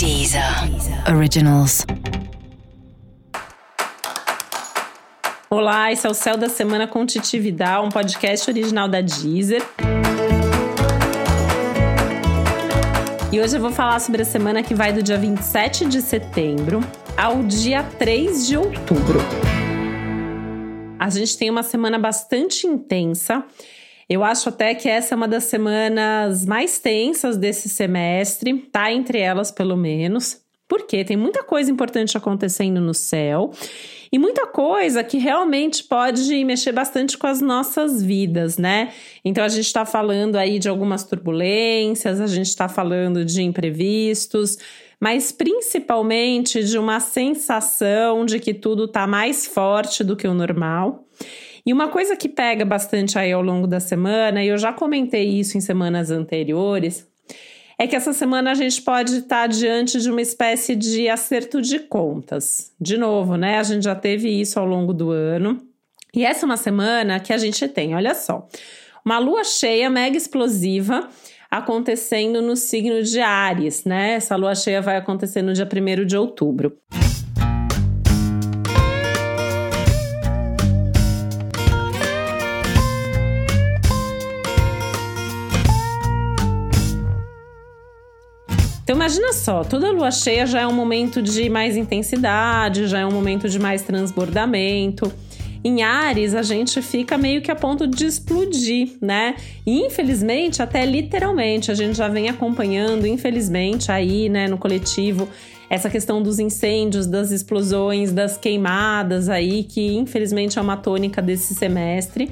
Deezer Originals. Olá, esse é o Céu da Semana com Titividade, um podcast original da Deezer. E hoje eu vou falar sobre a semana que vai do dia 27 de setembro ao dia 3 de outubro. A gente tem uma semana bastante intensa. Eu acho até que essa é uma das semanas mais tensas desse semestre, tá entre elas pelo menos, porque tem muita coisa importante acontecendo no céu e muita coisa que realmente pode mexer bastante com as nossas vidas, né? Então a gente está falando aí de algumas turbulências, a gente está falando de imprevistos, mas principalmente de uma sensação de que tudo está mais forte do que o normal. E uma coisa que pega bastante aí ao longo da semana, e eu já comentei isso em semanas anteriores, é que essa semana a gente pode estar diante de uma espécie de acerto de contas. De novo, né? A gente já teve isso ao longo do ano. E essa é uma semana que a gente tem, olha só, uma lua cheia mega explosiva acontecendo no signo de Ares, né? Essa lua cheia vai acontecer no dia 1 de outubro. Imagina só, toda lua cheia já é um momento de mais intensidade, já é um momento de mais transbordamento. Em Ares, a gente fica meio que a ponto de explodir, né? E infelizmente, até literalmente, a gente já vem acompanhando, infelizmente, aí, né, no coletivo, essa questão dos incêndios, das explosões, das queimadas aí, que infelizmente é uma tônica desse semestre.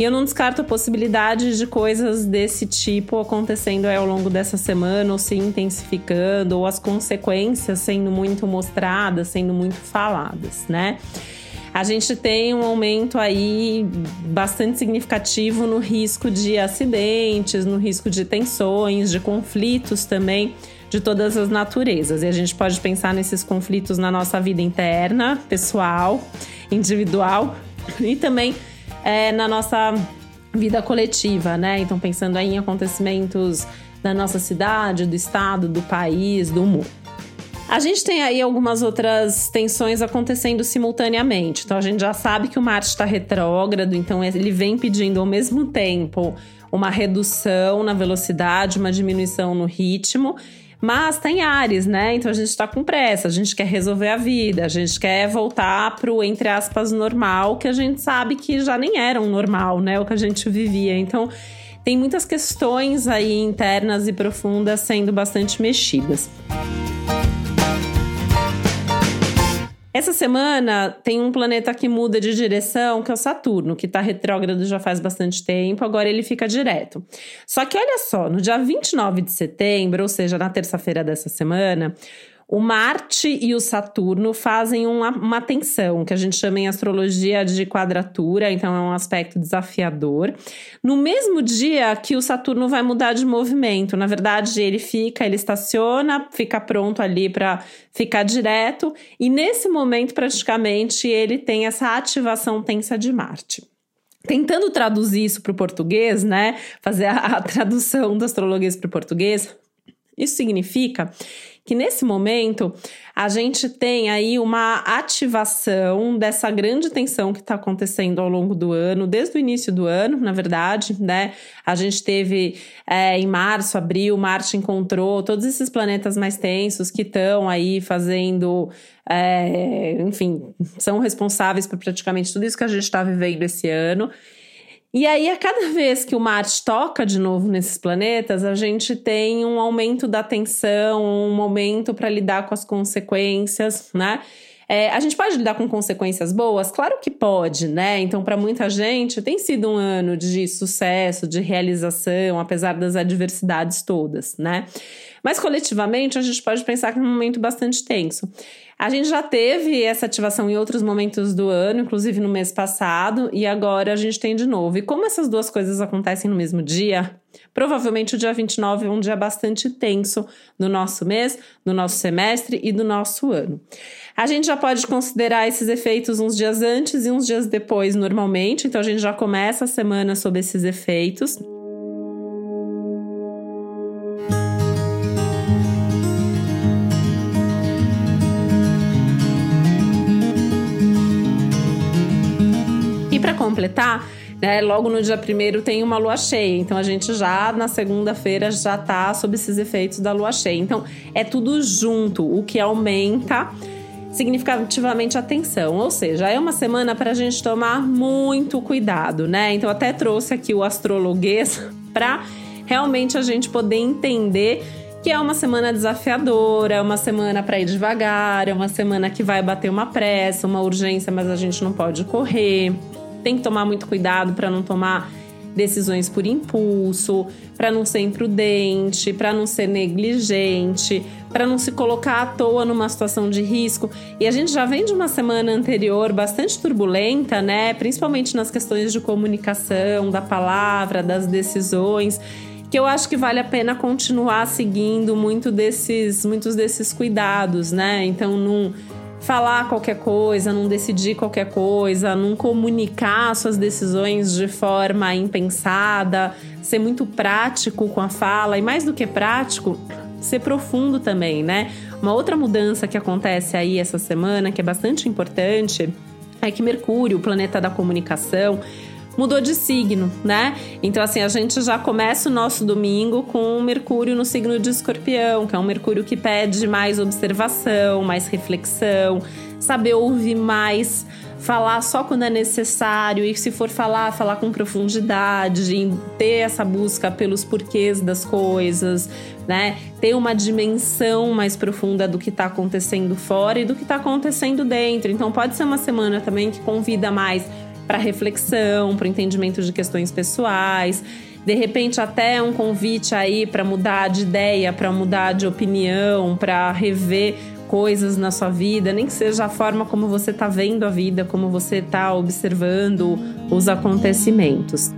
E eu não descarto a possibilidade de coisas desse tipo acontecendo ao longo dessa semana, ou se intensificando, ou as consequências sendo muito mostradas, sendo muito faladas, né? A gente tem um aumento aí bastante significativo no risco de acidentes, no risco de tensões, de conflitos também de todas as naturezas. E a gente pode pensar nesses conflitos na nossa vida interna, pessoal, individual e também é, na nossa vida coletiva, né? Então, pensando aí em acontecimentos da nossa cidade, do estado, do país, do mundo. A gente tem aí algumas outras tensões acontecendo simultaneamente. Então, a gente já sabe que o Marte está retrógrado, então ele vem pedindo ao mesmo tempo uma redução na velocidade, uma diminuição no ritmo mas tem Ares, né? Então a gente tá com pressa, a gente quer resolver a vida, a gente quer voltar pro, entre aspas, normal, que a gente sabe que já nem era um normal, né? O que a gente vivia. Então tem muitas questões aí internas e profundas sendo bastante mexidas. Essa semana tem um planeta que muda de direção, que é o Saturno, que está retrógrado já faz bastante tempo, agora ele fica direto. Só que olha só, no dia 29 de setembro, ou seja, na terça-feira dessa semana, o Marte e o Saturno fazem uma, uma tensão, que a gente chama em astrologia de quadratura, então é um aspecto desafiador. No mesmo dia que o Saturno vai mudar de movimento, na verdade, ele fica, ele estaciona, fica pronto ali para ficar direto, e nesse momento, praticamente, ele tem essa ativação tensa de Marte. Tentando traduzir isso para o português, né? Fazer a, a tradução do astrologuês para o português, isso significa que nesse momento a gente tem aí uma ativação dessa grande tensão que está acontecendo ao longo do ano, desde o início do ano, na verdade, né? A gente teve é, em março, abril, Marte encontrou todos esses planetas mais tensos que estão aí fazendo. É, enfim, são responsáveis por praticamente tudo isso que a gente está vivendo esse ano. E aí, a cada vez que o Marte toca de novo nesses planetas, a gente tem um aumento da tensão, um momento para lidar com as consequências, né? É, a gente pode lidar com consequências boas? Claro que pode, né? Então, para muita gente, tem sido um ano de sucesso, de realização, apesar das adversidades todas, né? Mas coletivamente, a gente pode pensar que é um momento bastante tenso. A gente já teve essa ativação em outros momentos do ano, inclusive no mês passado, e agora a gente tem de novo. E como essas duas coisas acontecem no mesmo dia, provavelmente o dia 29 é um dia bastante tenso no nosso mês, no nosso semestre e do nosso ano. A gente já pode considerar esses efeitos uns dias antes e uns dias depois, normalmente, então a gente já começa a semana sob esses efeitos. Completar, né, logo no dia primeiro tem uma lua cheia. Então a gente já na segunda-feira já tá sob esses efeitos da lua cheia. Então é tudo junto, o que aumenta significativamente a tensão. Ou seja, é uma semana para a gente tomar muito cuidado, né? Então até trouxe aqui o astrologuês para realmente a gente poder entender que é uma semana desafiadora, é uma semana para ir devagar, é uma semana que vai bater uma pressa, uma urgência, mas a gente não pode correr. Tem que tomar muito cuidado para não tomar decisões por impulso, para não ser imprudente, para não ser negligente, para não se colocar à toa numa situação de risco. E a gente já vem de uma semana anterior bastante turbulenta, né? Principalmente nas questões de comunicação, da palavra, das decisões que eu acho que vale a pena continuar seguindo muito desses, muitos desses cuidados, né? Então, não falar qualquer coisa, não decidir qualquer coisa, não comunicar suas decisões de forma impensada, ser muito prático com a fala e mais do que prático, ser profundo também, né? Uma outra mudança que acontece aí essa semana, que é bastante importante, é que Mercúrio, o planeta da comunicação, mudou de signo, né? Então, assim, a gente já começa o nosso domingo com o Mercúrio no signo de Escorpião, que é um Mercúrio que pede mais observação, mais reflexão, saber ouvir mais, falar só quando é necessário e se for falar, falar com profundidade, ter essa busca pelos porquês das coisas, né? Ter uma dimensão mais profunda do que está acontecendo fora e do que está acontecendo dentro. Então pode ser uma semana também que convida mais para reflexão, para entendimento de questões pessoais. De repente, até um convite aí para mudar de ideia, para mudar de opinião, para rever coisas na sua vida, nem que seja a forma como você está vendo a vida, como você está observando os acontecimentos.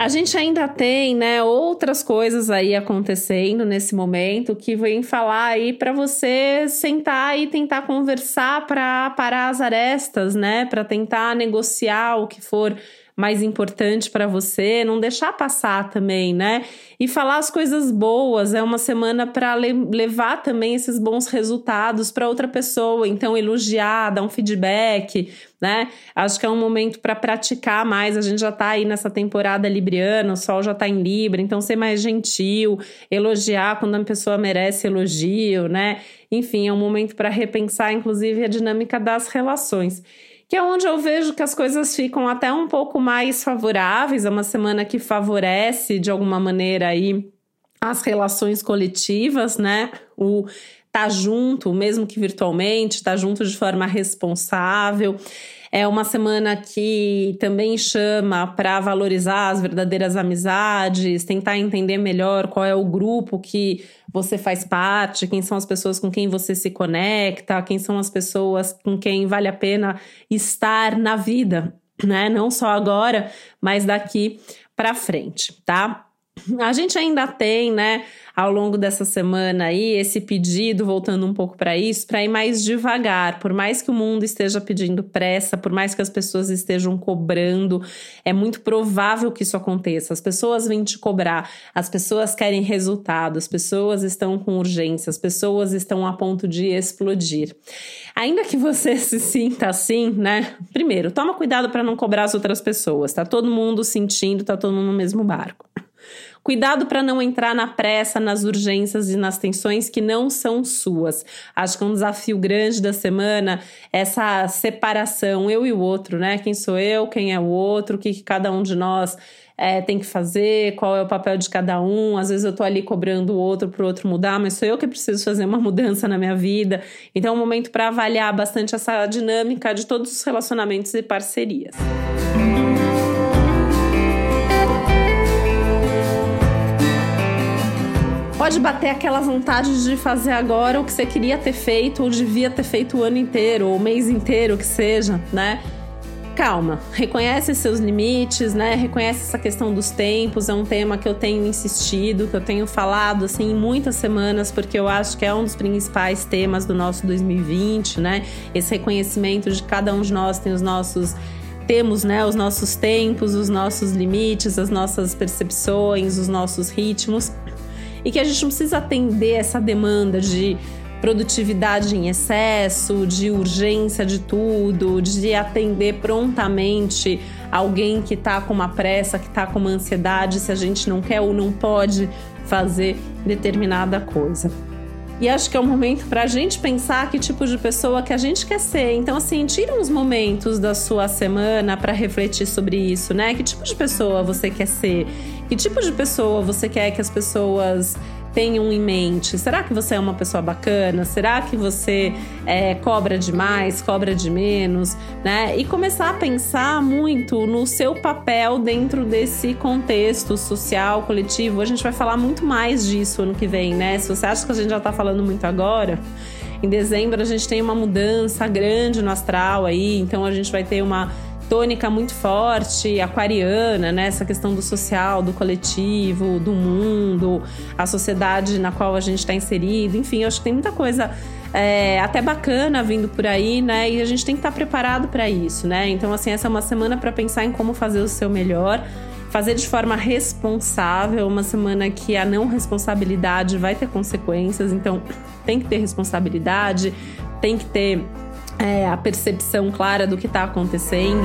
A gente ainda tem, né, outras coisas aí acontecendo nesse momento que vem falar aí para você sentar e tentar conversar para parar as arestas, né, para tentar negociar o que for mais importante para você, não deixar passar também, né? E falar as coisas boas, é uma semana para le levar também esses bons resultados para outra pessoa, então elogiar, dar um feedback, né? Acho que é um momento para praticar mais. A gente já está aí nessa temporada libriana, o sol já está em Libra, então ser mais gentil, elogiar quando a pessoa merece elogio, né? Enfim, é um momento para repensar, inclusive, a dinâmica das relações que é onde eu vejo que as coisas ficam até um pouco mais favoráveis, é uma semana que favorece de alguma maneira aí as relações coletivas, né? O tá junto, mesmo que virtualmente, tá junto de forma responsável. É uma semana que também chama para valorizar as verdadeiras amizades, tentar entender melhor qual é o grupo que você faz parte, quem são as pessoas com quem você se conecta, quem são as pessoas com quem vale a pena estar na vida, né? Não só agora, mas daqui para frente, tá? A gente ainda tem, né, ao longo dessa semana aí, esse pedido, voltando um pouco para isso, para ir mais devagar. Por mais que o mundo esteja pedindo pressa, por mais que as pessoas estejam cobrando, é muito provável que isso aconteça. As pessoas vêm te cobrar, as pessoas querem resultado, as pessoas estão com urgência, as pessoas estão a ponto de explodir. Ainda que você se sinta assim, né? Primeiro, toma cuidado para não cobrar as outras pessoas. Tá todo mundo sentindo, tá todo mundo no mesmo barco. Cuidado para não entrar na pressa, nas urgências e nas tensões que não são suas. Acho que é um desafio grande da semana essa separação, eu e o outro, né? Quem sou eu, quem é o outro, o que, que cada um de nós é, tem que fazer, qual é o papel de cada um. Às vezes eu tô ali cobrando o outro para o outro mudar, mas sou eu que preciso fazer uma mudança na minha vida. Então é um momento para avaliar bastante essa dinâmica de todos os relacionamentos e parcerias. Pode bater aquela vontade de fazer agora o que você queria ter feito ou devia ter feito o ano inteiro ou o mês inteiro que seja, né? Calma, reconhece seus limites, né? Reconhece essa questão dos tempos, é um tema que eu tenho insistido, que eu tenho falado assim muitas semanas, porque eu acho que é um dos principais temas do nosso 2020, né? Esse reconhecimento de cada um de nós tem os nossos temos né, os nossos tempos, os nossos limites, as nossas percepções, os nossos ritmos e que a gente não precisa atender essa demanda de produtividade em excesso, de urgência de tudo, de atender prontamente alguém que está com uma pressa, que está com uma ansiedade, se a gente não quer ou não pode fazer determinada coisa. E acho que é um momento para a gente pensar que tipo de pessoa que a gente quer ser. Então, assim, tira uns momentos da sua semana para refletir sobre isso, né? Que tipo de pessoa você quer ser? Que tipo de pessoa você quer que as pessoas tenham em mente? Será que você é uma pessoa bacana? Será que você é, cobra demais, cobra de menos? Né? E começar a pensar muito no seu papel dentro desse contexto social, coletivo. A gente vai falar muito mais disso ano que vem, né? Se você acha que a gente já está falando muito agora. Em dezembro a gente tem uma mudança grande no astral aí, então a gente vai ter uma tônica muito forte, aquariana, né? Essa questão do social, do coletivo, do mundo, a sociedade na qual a gente está inserido. Enfim, eu acho que tem muita coisa é, até bacana vindo por aí, né? E a gente tem que estar tá preparado para isso, né? Então, assim, essa é uma semana para pensar em como fazer o seu melhor. Fazer de forma responsável, uma semana que a não responsabilidade vai ter consequências, então tem que ter responsabilidade, tem que ter é, a percepção clara do que está acontecendo.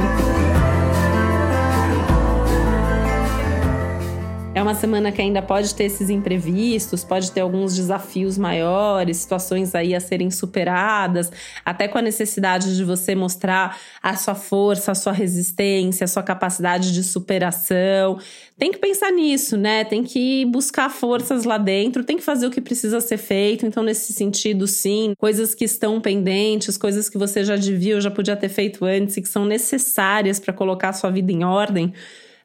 É uma semana que ainda pode ter esses imprevistos, pode ter alguns desafios maiores, situações aí a serem superadas, até com a necessidade de você mostrar a sua força, a sua resistência, a sua capacidade de superação. Tem que pensar nisso, né? Tem que buscar forças lá dentro, tem que fazer o que precisa ser feito. Então, nesse sentido, sim, coisas que estão pendentes, coisas que você já devia ou já podia ter feito antes e que são necessárias para colocar a sua vida em ordem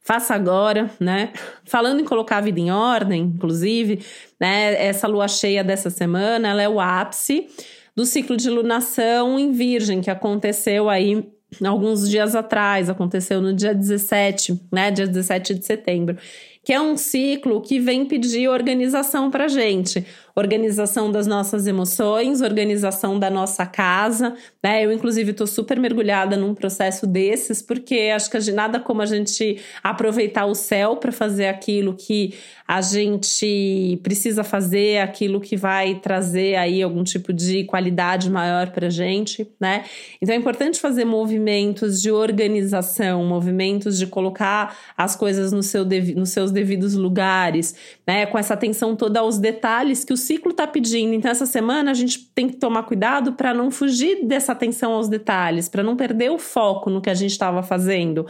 faça agora, né? Falando em colocar a vida em ordem, inclusive, né? Essa lua cheia dessa semana, ela é o ápice do ciclo de lunação em Virgem, que aconteceu aí alguns dias atrás, aconteceu no dia 17, né? Dia 17 de setembro que é um ciclo que vem pedir organização para gente organização das nossas emoções, organização da nossa casa, né? Eu, inclusive, estou super mergulhada num processo desses, porque acho que nada como a gente aproveitar o céu para fazer aquilo que a gente precisa fazer, aquilo que vai trazer aí algum tipo de qualidade maior para gente, né? Então é importante fazer movimentos de organização, movimentos de colocar as coisas no seu nos seus devidos lugares, né? Com essa atenção toda aos detalhes que o ciclo está pedindo. Então, essa semana a gente tem que tomar cuidado para não fugir dessa atenção aos detalhes, para não perder o foco no que a gente estava fazendo,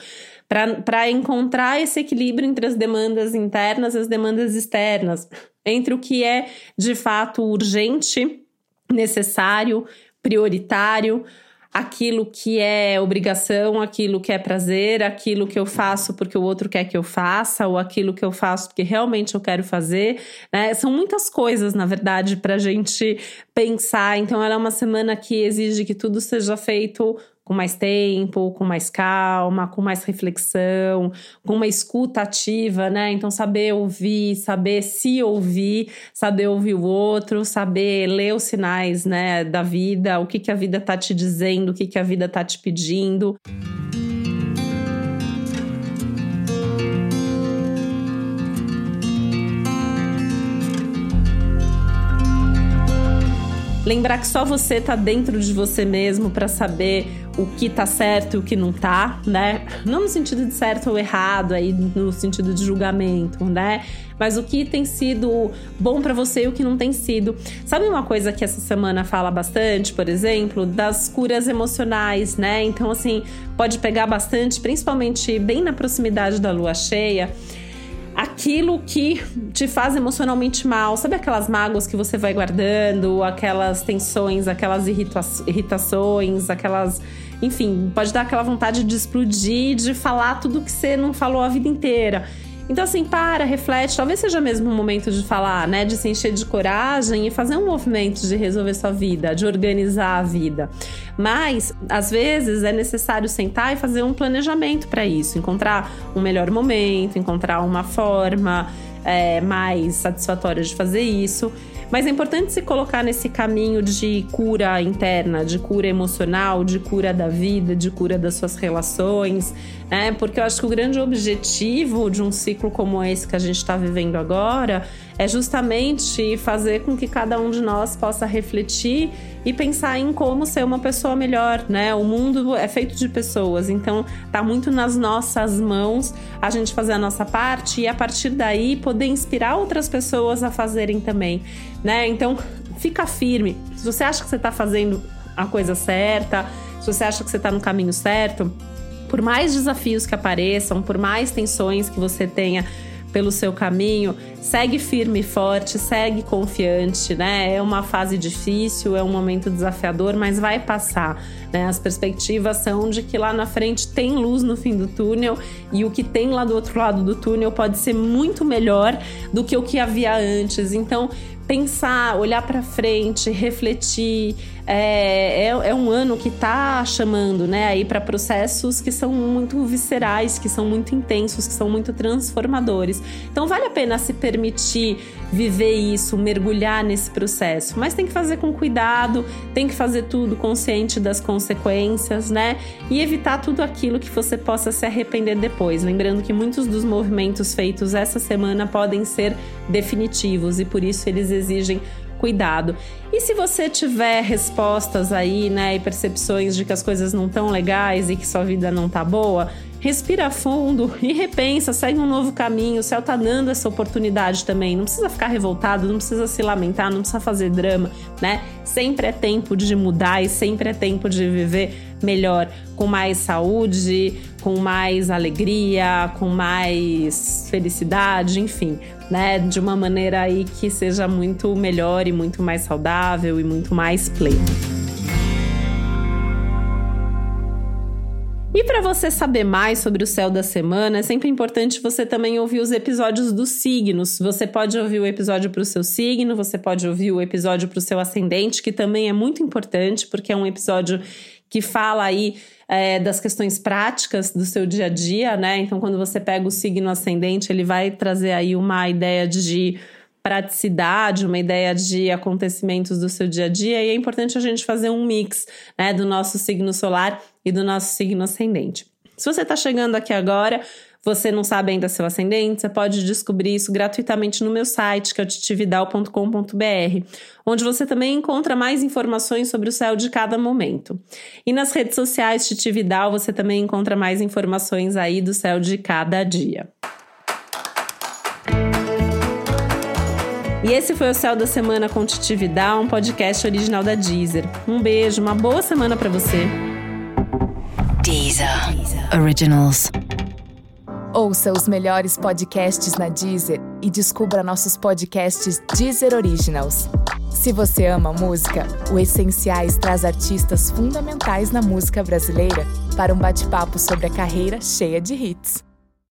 para encontrar esse equilíbrio entre as demandas internas e as demandas externas, entre o que é de fato urgente, necessário, prioritário aquilo que é obrigação, aquilo que é prazer, aquilo que eu faço porque o outro quer que eu faça, ou aquilo que eu faço porque realmente eu quero fazer. Né? São muitas coisas, na verdade, para a gente pensar. Então, ela é uma semana que exige que tudo seja feito com mais tempo, com mais calma, com mais reflexão, com uma escuta ativa, né? Então, saber ouvir, saber se ouvir, saber ouvir o outro, saber ler os sinais, né, da vida, o que, que a vida tá te dizendo, o que, que a vida tá te pedindo. Lembrar que só você tá dentro de você mesmo para saber o que tá certo e o que não tá, né? Não no sentido de certo ou errado, aí no sentido de julgamento, né? Mas o que tem sido bom para você e o que não tem sido. Sabe uma coisa que essa semana fala bastante, por exemplo, das curas emocionais, né? Então, assim, pode pegar bastante, principalmente bem na proximidade da lua cheia aquilo que te faz emocionalmente mal. Sabe aquelas mágoas que você vai guardando, aquelas tensões, aquelas irrita irritações, aquelas. Enfim, pode dar aquela vontade de explodir, de falar tudo que você não falou a vida inteira. Então, assim, para, reflete. Talvez seja mesmo o momento de falar, né? De se encher de coragem e fazer um movimento de resolver sua vida, de organizar a vida. Mas, às vezes, é necessário sentar e fazer um planejamento para isso, encontrar um melhor momento, encontrar uma forma é, mais satisfatória de fazer isso. Mas é importante se colocar nesse caminho de cura interna, de cura emocional, de cura da vida, de cura das suas relações, né? Porque eu acho que o grande objetivo de um ciclo como esse que a gente está vivendo agora é justamente fazer com que cada um de nós possa refletir e pensar em como ser uma pessoa melhor, né? O mundo é feito de pessoas, então tá muito nas nossas mãos a gente fazer a nossa parte e a partir daí poder inspirar outras pessoas a fazerem também, né? Então, fica firme. Se você acha que você tá fazendo a coisa certa, se você acha que você tá no caminho certo, por mais desafios que apareçam, por mais tensões que você tenha pelo seu caminho, segue firme e forte, segue confiante, né? É uma fase difícil, é um momento desafiador, mas vai passar, né? As perspectivas são de que lá na frente tem luz no fim do túnel e o que tem lá do outro lado do túnel pode ser muito melhor do que o que havia antes. Então, pensar, olhar para frente, refletir. É, é, é, um ano que está chamando, né, aí para processos que são muito viscerais, que são muito intensos, que são muito transformadores. Então vale a pena se permitir viver isso, mergulhar nesse processo, mas tem que fazer com cuidado, tem que fazer tudo consciente das consequências, né? E evitar tudo aquilo que você possa se arrepender depois. Lembrando que muitos dos movimentos feitos essa semana podem ser definitivos e por isso eles exigem cuidado. E se você tiver respostas aí, né, e percepções de que as coisas não estão legais e que sua vida não tá boa, respira fundo e repensa, segue um novo caminho. O céu tá dando essa oportunidade também. Não precisa ficar revoltado, não precisa se lamentar, não precisa fazer drama, né? Sempre é tempo de mudar e sempre é tempo de viver melhor, com mais saúde, com mais alegria, com mais felicidade, enfim, né? De uma maneira aí que seja muito melhor e muito mais saudável e muito mais pleno. Você saber mais sobre o céu da semana, é sempre importante você também ouvir os episódios dos signos. Você pode ouvir o episódio para o seu signo, você pode ouvir o episódio para o seu ascendente, que também é muito importante, porque é um episódio que fala aí é, das questões práticas do seu dia a dia, né? Então, quando você pega o signo ascendente, ele vai trazer aí uma ideia de praticidade, uma ideia de acontecimentos do seu dia a dia, e é importante a gente fazer um mix né, do nosso signo solar e do nosso signo ascendente. Se você está chegando aqui agora, você não sabe ainda seu ascendente, você pode descobrir isso gratuitamente no meu site, que é o titividal.com.br, onde você também encontra mais informações sobre o céu de cada momento. E nas redes sociais Titividal você também encontra mais informações aí do céu de cada dia. E esse foi o Céu da Semana com Titi Vidal, um podcast original da Deezer. Um beijo, uma boa semana para você. Deezer. Originals. Ouça os melhores podcasts na Deezer e descubra nossos podcasts Deezer Originals. Se você ama música, o Essenciais traz artistas fundamentais na música brasileira para um bate-papo sobre a carreira cheia de hits.